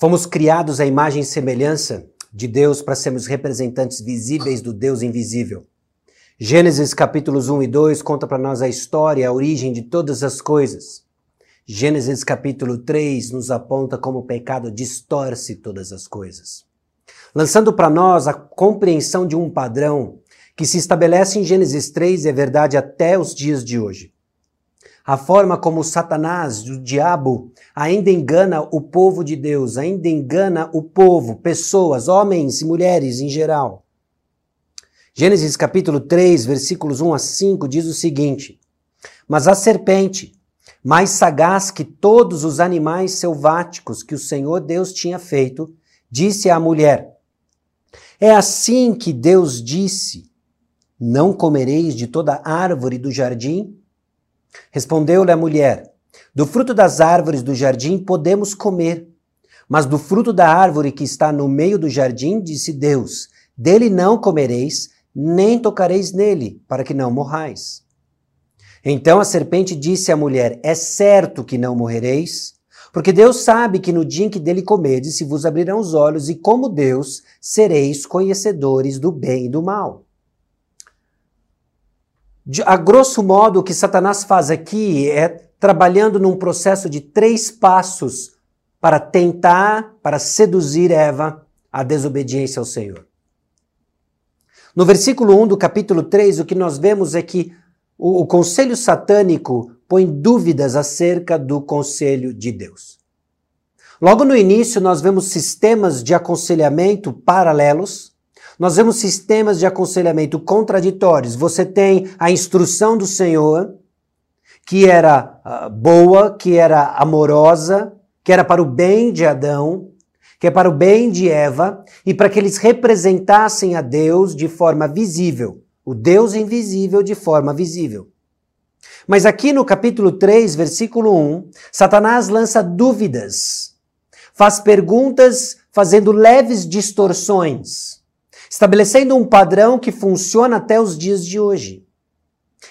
Fomos criados à imagem e semelhança de Deus para sermos representantes visíveis do Deus invisível. Gênesis capítulos 1 e 2 conta para nós a história, a origem de todas as coisas. Gênesis capítulo 3 nos aponta como o pecado distorce todas as coisas. Lançando para nós a compreensão de um padrão que se estabelece em Gênesis 3 e é verdade até os dias de hoje. A forma como Satanás, o diabo, ainda engana o povo de Deus, ainda engana o povo, pessoas, homens e mulheres em geral. Gênesis capítulo 3, versículos 1 a 5 diz o seguinte: Mas a serpente, mais sagaz que todos os animais selváticos que o Senhor Deus tinha feito, disse à mulher: É assim que Deus disse: Não comereis de toda árvore do jardim? Respondeu-lhe a mulher: Do fruto das árvores do jardim podemos comer, mas do fruto da árvore que está no meio do jardim, disse Deus: Dele não comereis, nem tocareis nele, para que não morrais. Então a serpente disse à mulher: É certo que não morrereis, porque Deus sabe que no dia em que dele comerdes, se vos abrirão os olhos, e como Deus sereis conhecedores do bem e do mal. De, a grosso modo, o que Satanás faz aqui é trabalhando num processo de três passos para tentar, para seduzir Eva à desobediência ao Senhor. No versículo 1 do capítulo 3, o que nós vemos é que o, o conselho satânico põe dúvidas acerca do conselho de Deus. Logo no início, nós vemos sistemas de aconselhamento paralelos, nós vemos sistemas de aconselhamento contraditórios. Você tem a instrução do Senhor, que era uh, boa, que era amorosa, que era para o bem de Adão, que é para o bem de Eva e para que eles representassem a Deus de forma visível, o Deus invisível de forma visível. Mas aqui no capítulo 3, versículo 1, Satanás lança dúvidas, faz perguntas fazendo leves distorções, estabelecendo um padrão que funciona até os dias de hoje.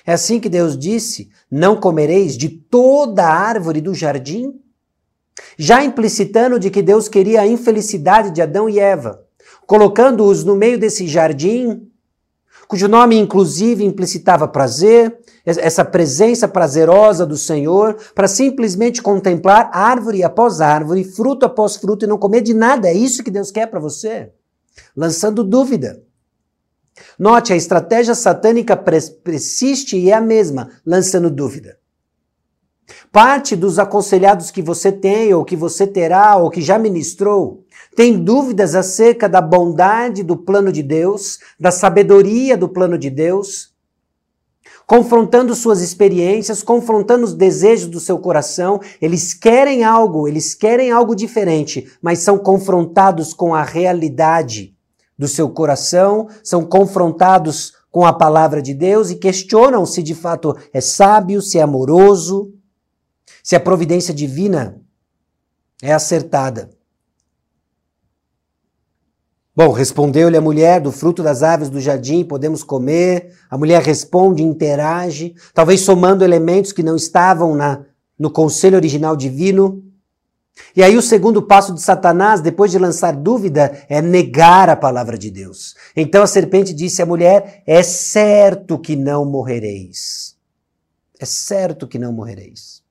É assim que Deus disse: Não comereis de toda árvore do jardim? já implicitando de que Deus queria a infelicidade de Adão e Eva, colocando-os no meio desse jardim, cujo nome inclusive implicitava prazer, essa presença prazerosa do Senhor, para simplesmente contemplar árvore após árvore, fruto após fruto e não comer de nada. É isso que Deus quer para você? Lançando dúvida. Note, a estratégia satânica persiste e é a mesma, lançando dúvida. Parte dos aconselhados que você tem, ou que você terá, ou que já ministrou, tem dúvidas acerca da bondade do plano de Deus, da sabedoria do plano de Deus, confrontando suas experiências, confrontando os desejos do seu coração. Eles querem algo, eles querem algo diferente, mas são confrontados com a realidade do seu coração, são confrontados com a palavra de Deus e questionam se de fato é sábio, se é amoroso se a providência divina é acertada. Bom, respondeu-lhe a mulher: do fruto das aves do jardim podemos comer. A mulher responde, interage, talvez somando elementos que não estavam na, no conselho original divino. E aí o segundo passo de Satanás, depois de lançar dúvida, é negar a palavra de Deus. Então a serpente disse à mulher: É certo que não morrereis. É certo que não morrereis.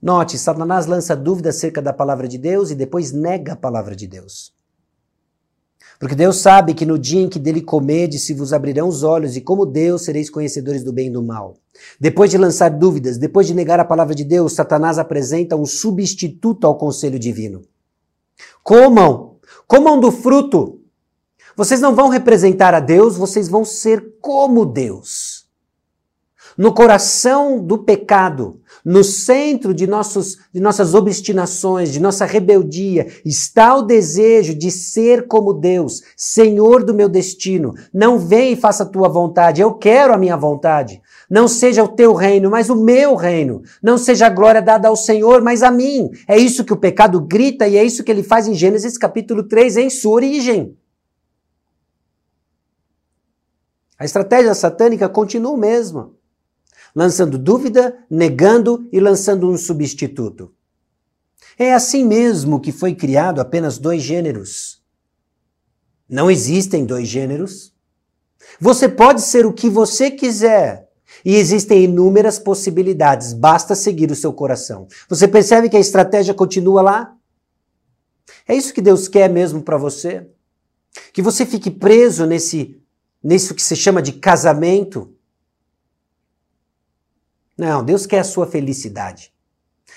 Note, Satanás lança dúvida acerca da palavra de Deus e depois nega a palavra de Deus. Porque Deus sabe que no dia em que dele comedes, se vos abrirão os olhos, e como Deus sereis conhecedores do bem e do mal. Depois de lançar dúvidas, depois de negar a palavra de Deus, Satanás apresenta um substituto ao conselho divino. Comam, comam do fruto. Vocês não vão representar a Deus, vocês vão ser como Deus. No coração do pecado, no centro de, nossos, de nossas obstinações, de nossa rebeldia, está o desejo de ser como Deus, Senhor do meu destino. Não vem e faça a tua vontade, eu quero a minha vontade. Não seja o teu reino, mas o meu reino. Não seja a glória dada ao Senhor, mas a mim. É isso que o pecado grita e é isso que ele faz em Gênesis capítulo 3, em sua origem. A estratégia satânica continua o mesmo lançando dúvida, negando e lançando um substituto. É assim mesmo que foi criado apenas dois gêneros. Não existem dois gêneros. Você pode ser o que você quiser. E existem inúmeras possibilidades, basta seguir o seu coração. Você percebe que a estratégia continua lá? É isso que Deus quer mesmo para você? Que você fique preso nesse nisso que se chama de casamento? Não, Deus quer a sua felicidade.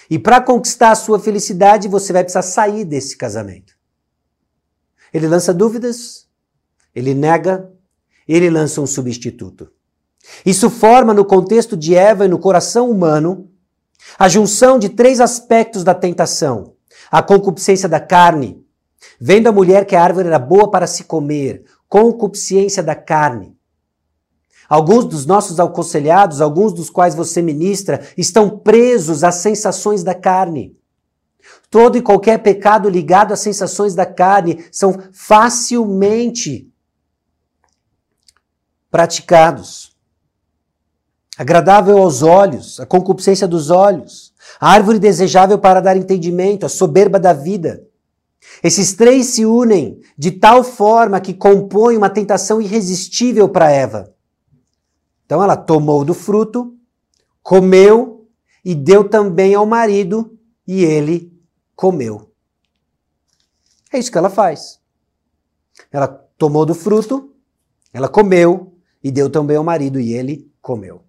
E para conquistar a sua felicidade, você vai precisar sair desse casamento. Ele lança dúvidas, ele nega, ele lança um substituto. Isso forma, no contexto de Eva e no coração humano, a junção de três aspectos da tentação: a concupiscência da carne, vendo a mulher que a árvore era boa para se comer, concupiscência da carne. Alguns dos nossos aconselhados, alguns dos quais você ministra, estão presos às sensações da carne. Todo e qualquer pecado ligado às sensações da carne são facilmente praticados. Agradável aos olhos, a concupiscência dos olhos, a árvore desejável para dar entendimento, a soberba da vida. Esses três se unem de tal forma que compõem uma tentação irresistível para Eva. Então ela tomou do fruto, comeu e deu também ao marido e ele comeu. É isso que ela faz. Ela tomou do fruto, ela comeu e deu também ao marido e ele comeu.